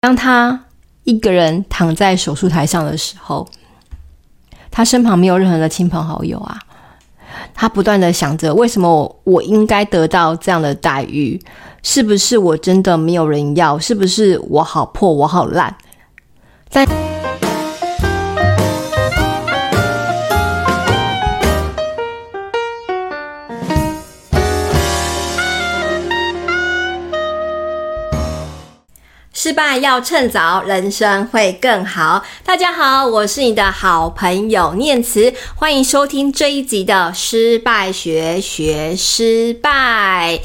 当他一个人躺在手术台上的时候，他身旁没有任何的亲朋好友啊。他不断的想着，为什么我应该得到这样的待遇？是不是我真的没有人要？是不是我好破，我好烂？在失败要趁早，人生会更好。大家好，我是你的好朋友念慈，欢迎收听这一集的失败学学失败。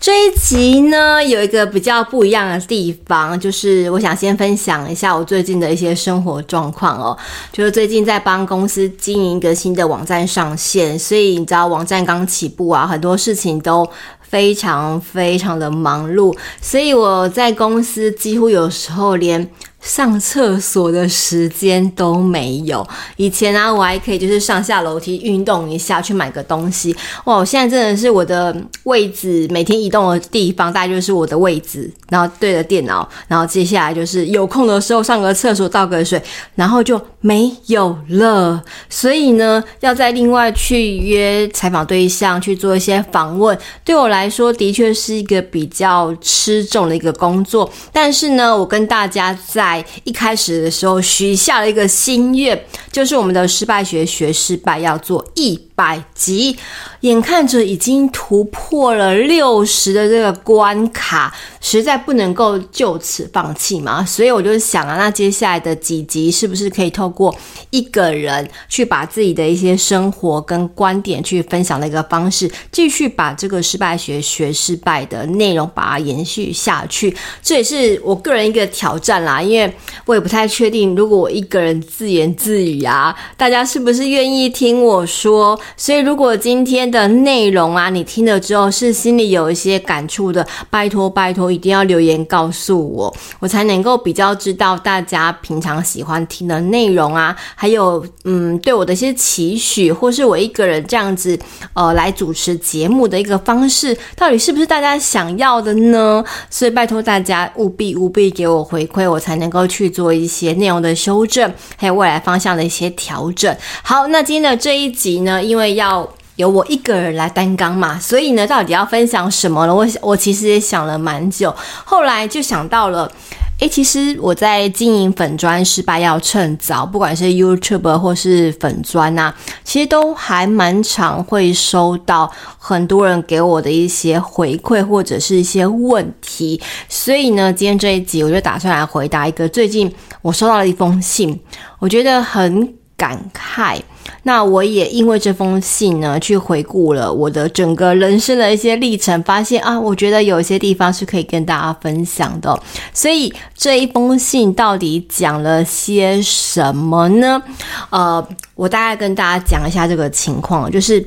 这一集呢，有一个比较不一样的地方，就是我想先分享一下我最近的一些生活状况哦。就是最近在帮公司经营一个新的网站上线，所以你知道网站刚起步啊，很多事情都。非常非常的忙碌，所以我在公司几乎有时候连上厕所的时间都没有。以前啊，我还可以就是上下楼梯运动一下，去买个东西。哇，我现在真的是我的位置，每天移动的地方大概就是我的位置，然后对着电脑，然后接下来就是有空的时候上个厕所倒个水，然后就没有了。所以呢，要再另外去约采访对象去做一些访问，对我来说的确是一个比较吃重的一个工作。但是呢，我跟大家在在一开始的时候许下了一个心愿，就是我们的失败学学失败要做一百集，眼看着已经突破了六十的这个关卡，实在不能够就此放弃嘛。所以我就想啊，那接下来的几集是不是可以透过一个人去把自己的一些生活跟观点去分享的一个方式，继续把这个失败学学失败的内容把它延续下去？这也是我个人一个挑战啦，因为。为我也不太确定，如果我一个人自言自语啊，大家是不是愿意听我说？所以，如果今天的内容啊，你听了之后是心里有一些感触的，拜托拜托，一定要留言告诉我，我才能够比较知道大家平常喜欢听的内容啊，还有嗯，对我的一些期许，或是我一个人这样子呃来主持节目的一个方式，到底是不是大家想要的呢？所以，拜托大家务必务必给我回馈，我才能。能够去做一些内容的修正，还有未来方向的一些调整。好，那今天的这一集呢，因为要由我一个人来担纲嘛，所以呢，到底要分享什么呢？我我其实也想了蛮久，后来就想到了。诶，其实我在经营粉专失败要趁早，不管是 YouTube 或是粉专呐、其实都还蛮常会收到很多人给我的一些回馈或者是一些问题，所以呢，今天这一集我就打算来回答一个最近我收到了一封信，我觉得很感慨。那我也因为这封信呢，去回顾了我的整个人生的一些历程，发现啊，我觉得有一些地方是可以跟大家分享的。所以这一封信到底讲了些什么呢？呃，我大概跟大家讲一下这个情况，就是。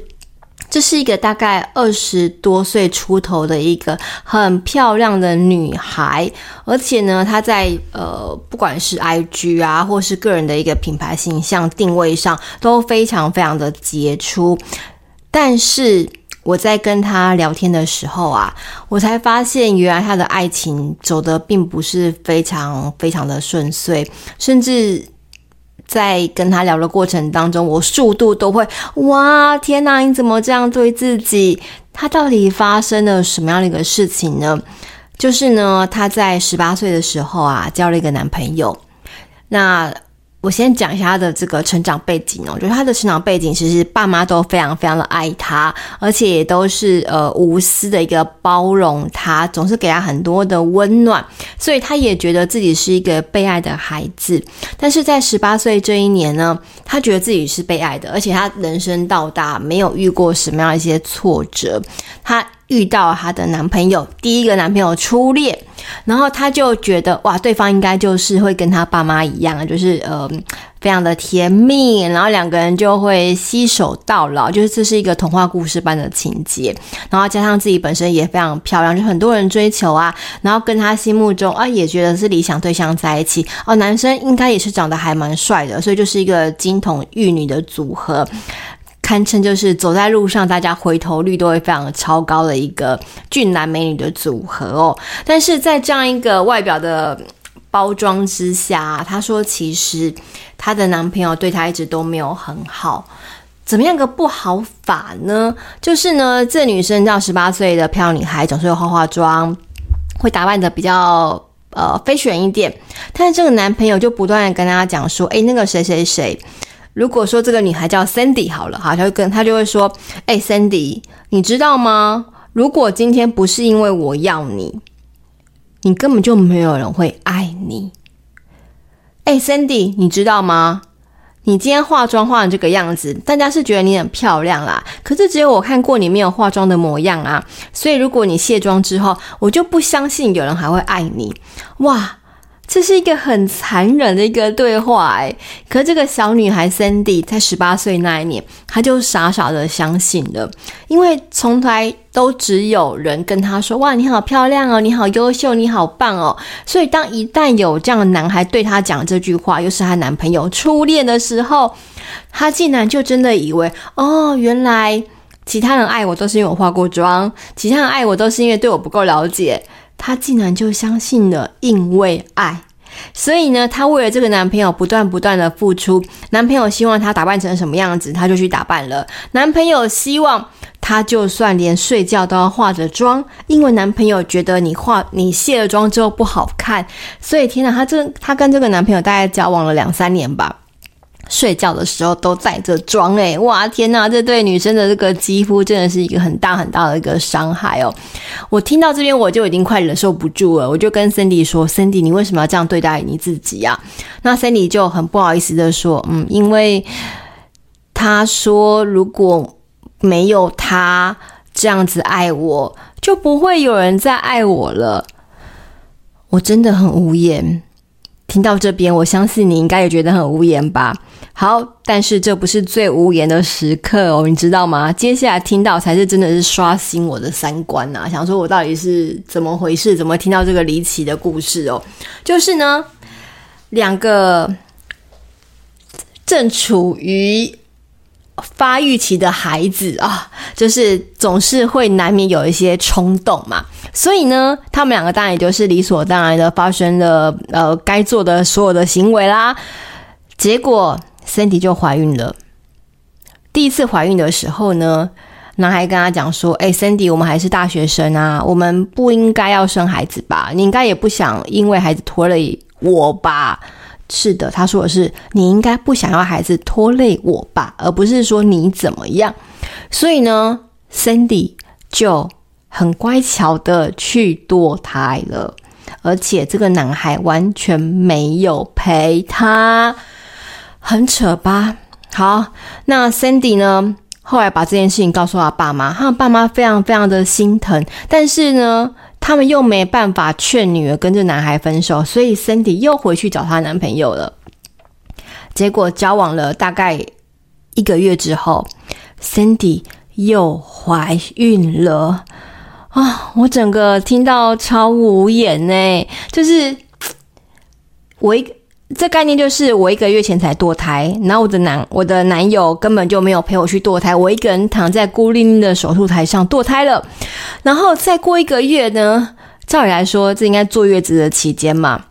这是一个大概二十多岁出头的一个很漂亮的女孩，而且呢，她在呃，不管是 IG 啊，或是个人的一个品牌形象定位上都非常非常的杰出。但是我在跟她聊天的时候啊，我才发现，原来她的爱情走得并不是非常非常的顺遂，甚至。在跟他聊的过程当中，我速度都会哇，天哪，你怎么这样对自己？他到底发生了什么样的一个事情呢？就是呢，他在十八岁的时候啊，交了一个男朋友。那我先讲一下他的这个成长背景哦，就是他的成长背景，其实爸妈都非常非常的爱他，而且也都是呃无私的一个包容他，总是给他很多的温暖，所以他也觉得自己是一个被爱的孩子。但是在十八岁这一年呢，他觉得自己是被爱的，而且他人生到大没有遇过什么样一些挫折，他。遇到她的男朋友，第一个男朋友初恋，然后她就觉得哇，对方应该就是会跟她爸妈一样，就是呃，非常的甜蜜，然后两个人就会携手到老，就是这是一个童话故事般的情节。然后加上自己本身也非常漂亮，就很多人追求啊，然后跟她心目中啊也觉得是理想对象在一起哦，男生应该也是长得还蛮帅的，所以就是一个金童玉女的组合。堪称就是走在路上，大家回头率都会非常超高的一个俊男美女的组合哦。但是在这样一个外表的包装之下，她说其实她的男朋友对她一直都没有很好。怎么样个不好法呢？就是呢，这女生叫十八岁的漂亮女孩，总是会化化妆，会打扮得比较呃 fashion 一点。但是这个男朋友就不断的跟她讲说，诶，那个谁谁谁，如果说这个女孩叫 Sandy 好了哈，他就跟他就会说，诶，Sandy，你知道吗？如果今天不是因为我要你，你根本就没有人会爱你。诶，Sandy，你知道吗？你今天化妆化成这个样子，大家是觉得你很漂亮啦。可是只有我看过你没有化妆的模样啊。所以如果你卸妆之后，我就不相信有人还会爱你。哇！这是一个很残忍的一个对话哎，可这个小女孩 Sandy 在十八岁那一年，她就傻傻的相信了，因为从来都只有人跟她说：“哇，你好漂亮哦，你好优秀，你好棒哦。”所以当一旦有这样的男孩对她讲这句话，又是她男朋友初恋的时候，她竟然就真的以为：“哦，原来其他人爱我都是因为我化过妆，其他人爱我都是因为对我不够了解。”她竟然就相信了，因为爱，所以呢，她为了这个男朋友不断不断的付出。男朋友希望她打扮成什么样子，她就去打扮了。男朋友希望她就算连睡觉都要化着妆，因为男朋友觉得你化你卸了妆之后不好看。所以天哪，她这她跟这个男朋友大概交往了两三年吧。睡觉的时候都带着妆，诶，哇，天呐！这对女生的这个肌肤真的是一个很大很大的一个伤害哦。我听到这边我就已经快忍受不住了，我就跟 Cindy 说：“Cindy，你为什么要这样对待你自己啊？”那 Cindy 就很不好意思的说：“嗯，因为他说如果没有他这样子爱我，就不会有人再爱我了。”我真的很无言。听到这边，我相信你应该也觉得很无言吧。好，但是这不是最无言的时刻哦，你知道吗？接下来听到才是真的是刷新我的三观呐！想说我到底是怎么回事？怎么听到这个离奇的故事哦？就是呢，两个正处于发育期的孩子啊，就是总是会难免有一些冲动嘛，所以呢，他们两个当然也就是理所当然的发生了呃该做的所有的行为啦，结果。Sandy 就怀孕了。第一次怀孕的时候呢，男孩跟他讲说：“哎，Sandy，我们还是大学生啊，我们不应该要生孩子吧？你应该也不想因为孩子拖累我吧？”是的，他说的是：“你应该不想要孩子拖累我吧，而不是说你怎么样。”所以呢，Sandy 就很乖巧的去堕胎了，而且这个男孩完全没有陪他。很扯吧？好，那 Sandy 呢？后来把这件事情告诉他爸妈，他爸妈非常非常的心疼，但是呢，他们又没办法劝女儿跟这男孩分手，所以 Sandy 又回去找她男朋友了。结果交往了大概一个月之后，Sandy 又怀孕了啊！我整个听到超无言呢，就是我一。这概念就是我一个月前才堕胎，然后我的男我的男友根本就没有陪我去堕胎，我一个人躺在孤零零的手术台上堕胎了。然后再过一个月呢，照理来说这应该坐月子的期间嘛。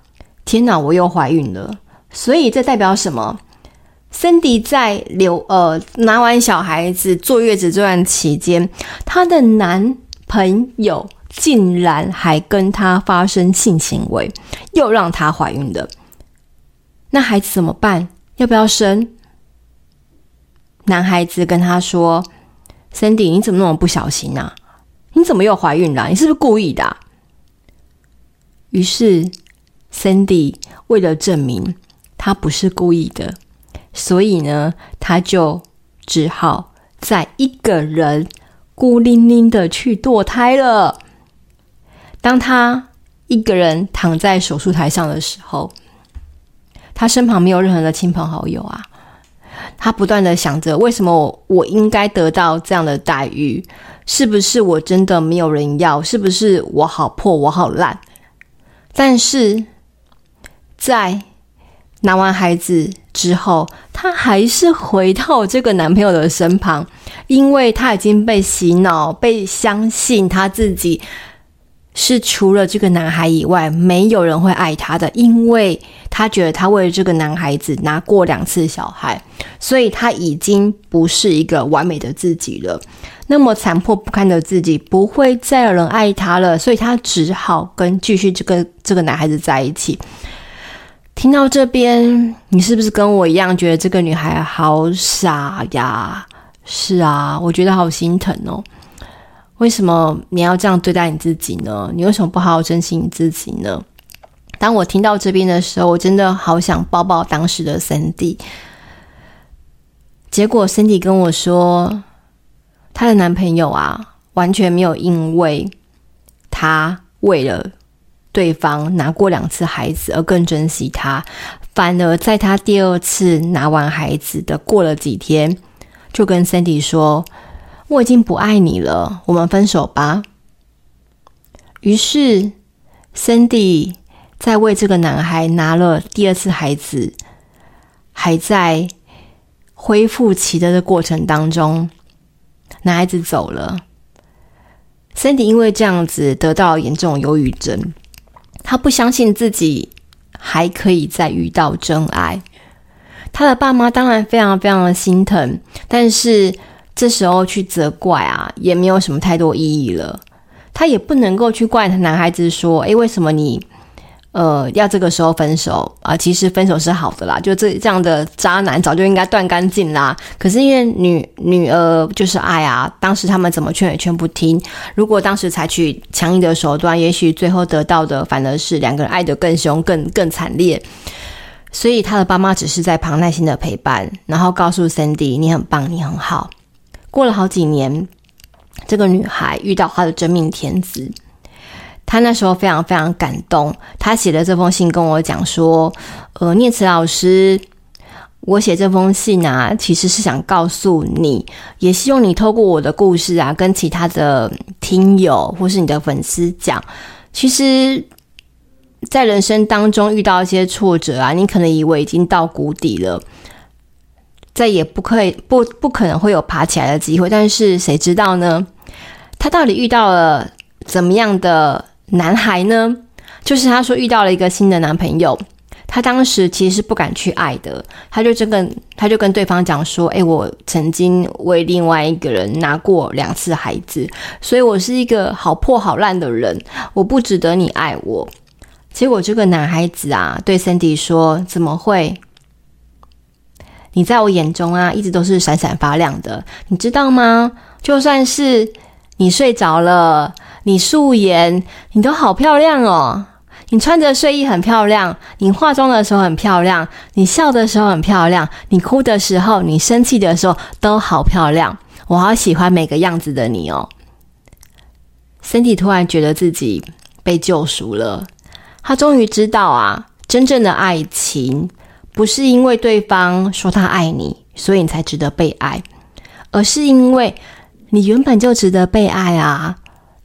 天哪，我又怀孕了。所以这代表什么？Cindy 在留呃拿完小孩子坐月子这段期间，她的男朋友竟然还跟她发生性行为，又让她怀孕了。那孩子怎么办？要不要生？男孩子跟他说：“Cindy，你怎么那么不小心啊？你怎么又怀孕了？你是不是故意的？”于是，Cindy 为了证明他不是故意的，所以呢，他就只好再一个人孤零零的去堕胎了。当他一个人躺在手术台上的时候，他身旁没有任何的亲朋好友啊，他不断的想着，为什么我应该得到这样的待遇？是不是我真的没有人要？是不是我好破，我好烂？但是在拿完孩子之后，他还是回到这个男朋友的身旁，因为他已经被洗脑，被相信他自己是除了这个男孩以外，没有人会爱他的，因为他觉得他为了这个男孩子拿过两次小孩，所以他已经不是一个完美的自己了。那么残破不堪的自己，不会再有人爱他了，所以他只好跟继续这个这个男孩子在一起。听到这边，你是不是跟我一样觉得这个女孩好傻呀？是啊，我觉得好心疼哦。为什么你要这样对待你自己呢？你为什么不好好珍惜你自己呢？当我听到这边的时候，我真的好想抱抱当时的 Cindy。结果 Cindy 跟我说，她的男朋友啊，完全没有因为她为了对方拿过两次孩子而更珍惜她，反而在她第二次拿完孩子的过了几天，就跟 Cindy 说。我已经不爱你了，我们分手吧。于是，Cindy 在为这个男孩拿了第二次孩子，还在恢复期的的过程当中，男孩子走了。Cindy 因为这样子得到严重忧郁症，他不相信自己还可以再遇到真爱。他的爸妈当然非常非常的心疼，但是。这时候去责怪啊，也没有什么太多意义了。他也不能够去怪男孩子说：“诶，为什么你呃要这个时候分手啊？其实分手是好的啦，就这这样的渣男早就应该断干净啦。可是因为女女儿就是爱啊，当时他们怎么劝也劝不听。如果当时采取强硬的手段，也许最后得到的反而是两个人爱得更凶、更更惨烈。所以他的爸妈只是在旁耐心的陪伴，然后告诉 Cindy：你很棒，你很好。”过了好几年，这个女孩遇到她的真命天子，她那时候非常非常感动。她写了这封信跟我讲说：“呃，念慈老师，我写这封信啊，其实是想告诉你，也希望你透过我的故事啊，跟其他的听友或是你的粉丝讲，其实，在人生当中遇到一些挫折啊，你可能以为已经到谷底了。”再也不可以不不可能会有爬起来的机会，但是谁知道呢？他到底遇到了怎么样的男孩呢？就是他说遇到了一个新的男朋友，他当时其实是不敢去爱的，他就这个他就跟对方讲说：“哎，我曾经为另外一个人拿过两次孩子，所以我是一个好破好烂的人，我不值得你爱我。”结果这个男孩子啊，对 Cindy 说：“怎么会？”你在我眼中啊，一直都是闪闪发亮的，你知道吗？就算是你睡着了，你素颜，你都好漂亮哦。你穿着睡衣很漂亮，你化妆的时候很漂亮，你笑的时候很漂亮，你哭的时候，你生气的时候都好漂亮。我好喜欢每个样子的你哦。身体突然觉得自己被救赎了，他终于知道啊，真正的爱情。不是因为对方说他爱你，所以你才值得被爱，而是因为你原本就值得被爱啊！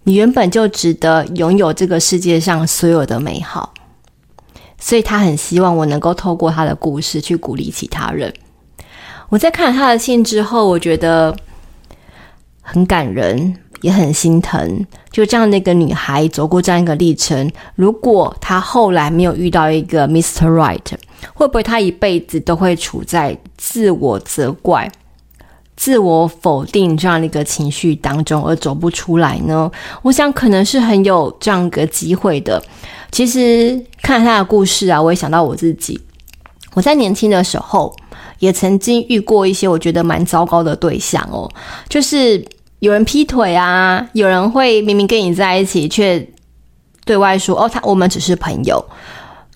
你原本就值得拥有这个世界上所有的美好，所以他很希望我能够透过他的故事去鼓励其他人。我在看了他的信之后，我觉得很感人，也很心疼。就这样的一个女孩走过这样一个历程，如果她后来没有遇到一个 Mr. Right，会不会他一辈子都会处在自我责怪、自我否定这样的一个情绪当中而走不出来呢？我想可能是很有这样一个机会的。其实看他的故事啊，我也想到我自己。我在年轻的时候也曾经遇过一些我觉得蛮糟糕的对象哦，就是。有人劈腿啊，有人会明明跟你在一起，却对外说：“哦，他我们只是朋友。”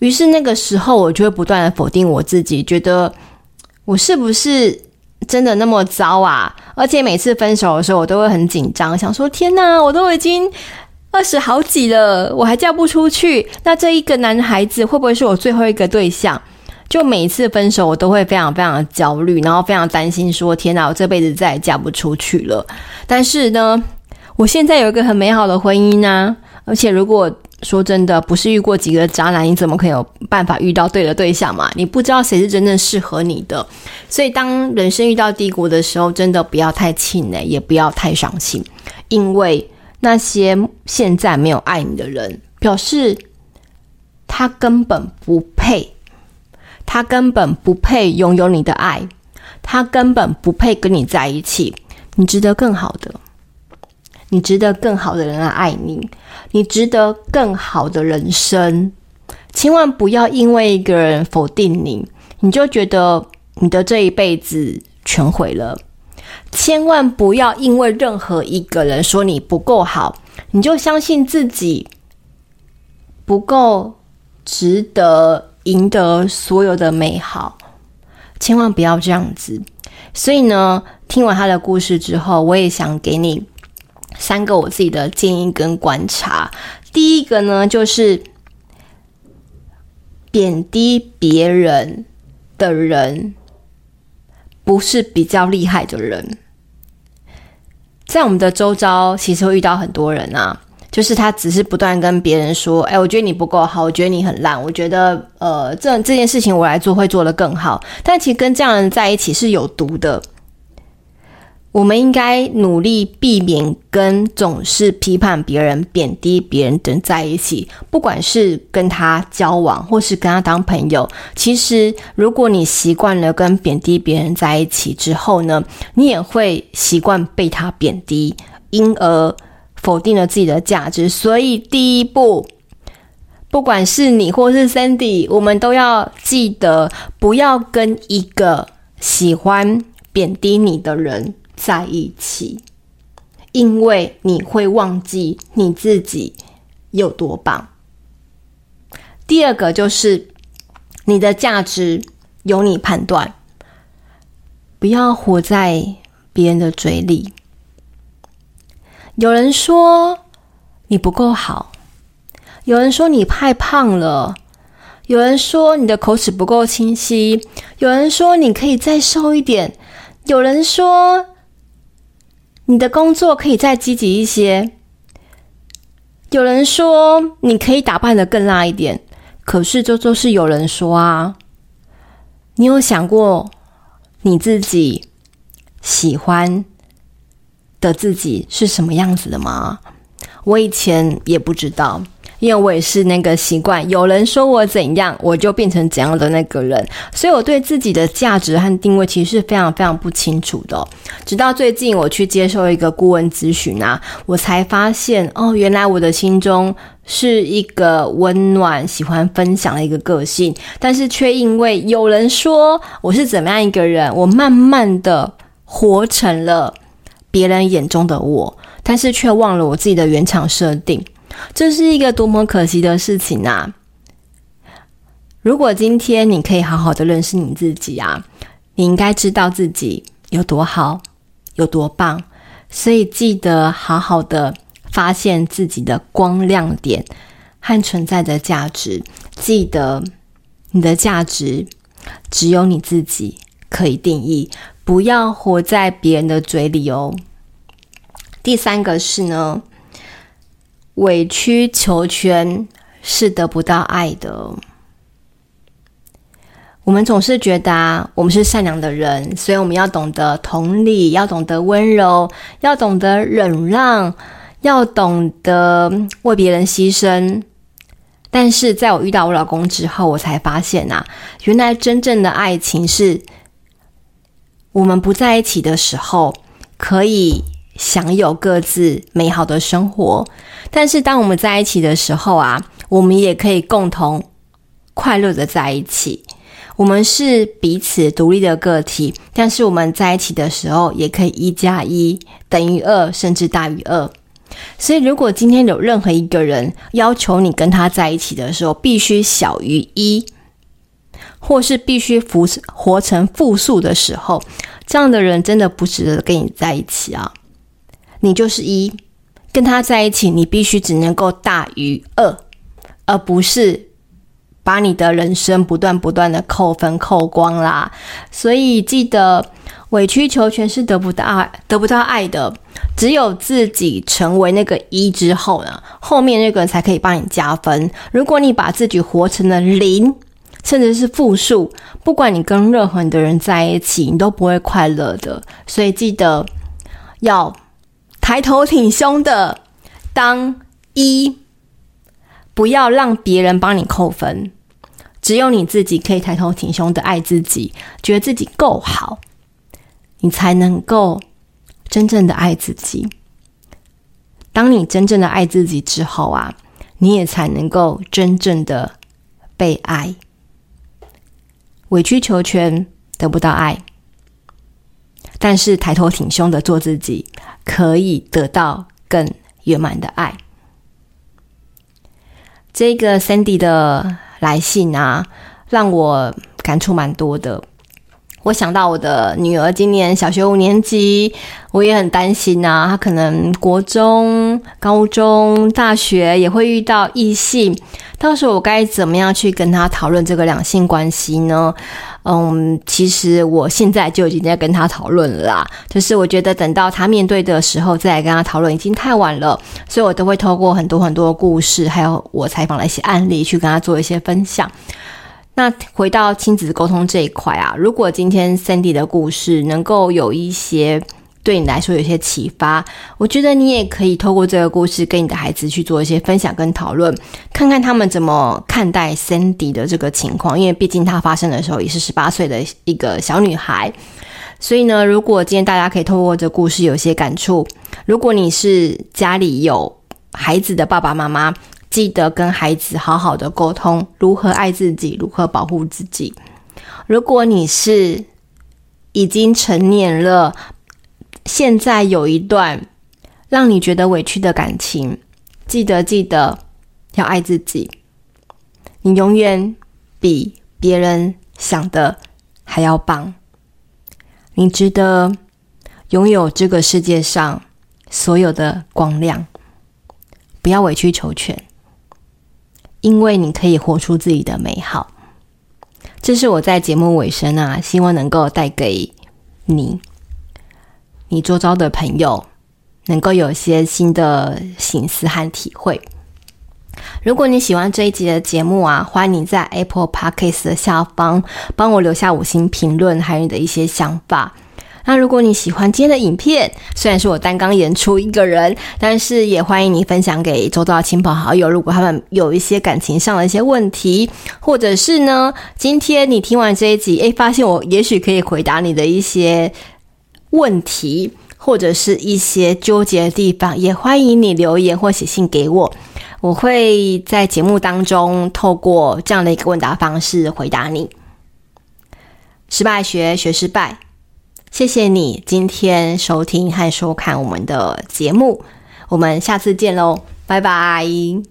于是那个时候，我就会不断的否定我自己，觉得我是不是真的那么糟啊？而且每次分手的时候，我都会很紧张，想说：“天哪，我都已经二十好几了，我还嫁不出去，那这一个男孩子会不会是我最后一个对象？”就每一次分手，我都会非常非常的焦虑，然后非常担心，说：“天哪，我这辈子再也嫁不出去了。”但是呢，我现在有一个很美好的婚姻啊！而且如果说真的，不是遇过几个渣男，你怎么可以有办法遇到对的对象嘛？你不知道谁是真正适合你的。所以，当人生遇到低谷的时候，真的不要太气馁，也不要太伤心，因为那些现在没有爱你的人，表示他根本不配，他根本不配拥有你的爱，他根本不配跟你在一起。你值得更好的，你值得更好的人来爱你，你值得更好的人生。千万不要因为一个人否定你，你就觉得你的这一辈子全毁了。千万不要因为任何一个人说你不够好，你就相信自己不够值得赢得所有的美好。千万不要这样子。所以呢，听完他的故事之后，我也想给你三个我自己的建议跟观察。第一个呢，就是贬低别人的人。不是比较厉害的人，在我们的周遭，其实会遇到很多人啊，就是他只是不断跟别人说：“哎，我觉得你不够好，我觉得你很烂，我觉得呃，这这件事情我来做会做得更好。”但其实跟这样的人在一起是有毒的。我们应该努力避免跟总是批判别人、贬低别人的人在一起。不管是跟他交往，或是跟他当朋友，其实如果你习惯了跟贬低别人在一起之后呢，你也会习惯被他贬低，因而否定了自己的价值。所以第一步，不管是你或是 Sandy，我们都要记得不要跟一个喜欢贬低你的人在一起，因为你会忘记你自己有多棒。第二个就是你的价值由你判断，不要活在别人的嘴里。有人说你不够好，有人说你太胖了，有人说你的口齿不够清晰，有人说你可以再瘦一点，有人说。你的工作可以再积极一些。有人说你可以打扮的更辣一点，可是这都是有人说啊。你有想过你自己喜欢的自己是什么样子的吗？我以前也不知道。因为我也是那个习惯，有人说我怎样，我就变成怎样的那个人，所以我对自己的价值和定位其实是非常非常不清楚的。直到最近我去接受一个顾问咨询啊，我才发现哦，原来我的心中是一个温暖、喜欢分享的一个个性，但是却因为有人说我是怎么样一个人，我慢慢的活成了别人眼中的我，但是却忘了我自己的原厂设定。这是一个多么可惜的事情啊！如果今天你可以好好的认识你自己啊，你应该知道自己有多好，有多棒。所以记得好好的发现自己的光亮点和存在的价值。记得你的价值只有你自己可以定义，不要活在别人的嘴里哦。第三个是呢。委曲求全是得不到爱的。我们总是觉得，我们是善良的人，所以我们要懂得同理，要懂得温柔，要懂得忍让，要懂得为别人牺牲。但是在我遇到我老公之后，我才发现啊，原来真正的爱情是我们不在一起的时候可以。享有各自美好的生活，但是当我们在一起的时候啊，我们也可以共同快乐的在一起。我们是彼此独立的个体，但是我们在一起的时候，也可以一加一等于二，甚至大于二。所以，如果今天有任何一个人要求你跟他在一起的时候，必须小于一，或是必须服活成负数的时候，这样的人真的不值得跟你在一起啊。你就是一，跟他在一起，你必须只能够大于二，而不是把你的人生不断不断的扣分扣光啦。所以记得，委曲求全是得不到爱，得不到爱的。只有自己成为那个一之后呢，后面那个人才可以帮你加分。如果你把自己活成了零，甚至是负数，不管你跟任何的人在一起，你都不会快乐的。所以记得要。抬头挺胸的当一，不要让别人帮你扣分，只有你自己可以抬头挺胸的爱自己，觉得自己够好，你才能够真正的爱自己。当你真正的爱自己之后啊，你也才能够真正的被爱。委曲求全得不到爱，但是抬头挺胸的做自己，可以得到更圆满的爱。这个 Sandy 的来信啊，让我感触蛮多的。我想到我的女儿今年小学五年级，我也很担心啊，她可能国中、高中、大学也会遇到异性，到时候我该怎么样去跟她讨论这个两性关系呢？嗯，其实我现在就已经在跟他讨论了啦，就是我觉得等到他面对的时候再来跟他讨论已经太晚了，所以我都会透过很多很多的故事，还有我采访的一些案例去跟他做一些分享。那回到亲子沟通这一块啊，如果今天 Sandy 的故事能够有一些对你来说有些启发，我觉得你也可以透过这个故事跟你的孩子去做一些分享跟讨论，看看他们怎么看待 Sandy 的这个情况。因为毕竟他发生的时候也是十八岁的一个小女孩，所以呢，如果今天大家可以透过这故事有些感触，如果你是家里有孩子的爸爸妈妈。记得跟孩子好好的沟通，如何爱自己，如何保护自己。如果你是已经成年了，现在有一段让你觉得委屈的感情，记得记得要爱自己。你永远比别人想的还要棒，你值得拥有这个世界上所有的光亮。不要委曲求全。因为你可以活出自己的美好，这是我在节目尾声啊，希望能够带给你、你周遭的朋友，能够有一些新的省思和体会。如果你喜欢这一集的节目啊，欢迎你在 Apple Podcast 的下方帮我留下五星评论，还有你的一些想法。那如果你喜欢今天的影片，虽然是我单刚演出一个人，但是也欢迎你分享给周遭的亲朋好友。如果他们有一些感情上的一些问题，或者是呢，今天你听完这一集，诶，发现我也许可以回答你的一些问题，或者是一些纠结的地方，也欢迎你留言或写信给我，我会在节目当中透过这样的一个问答方式回答你。失败学学失败。谢谢你今天收听和收看我们的节目，我们下次见喽，拜拜。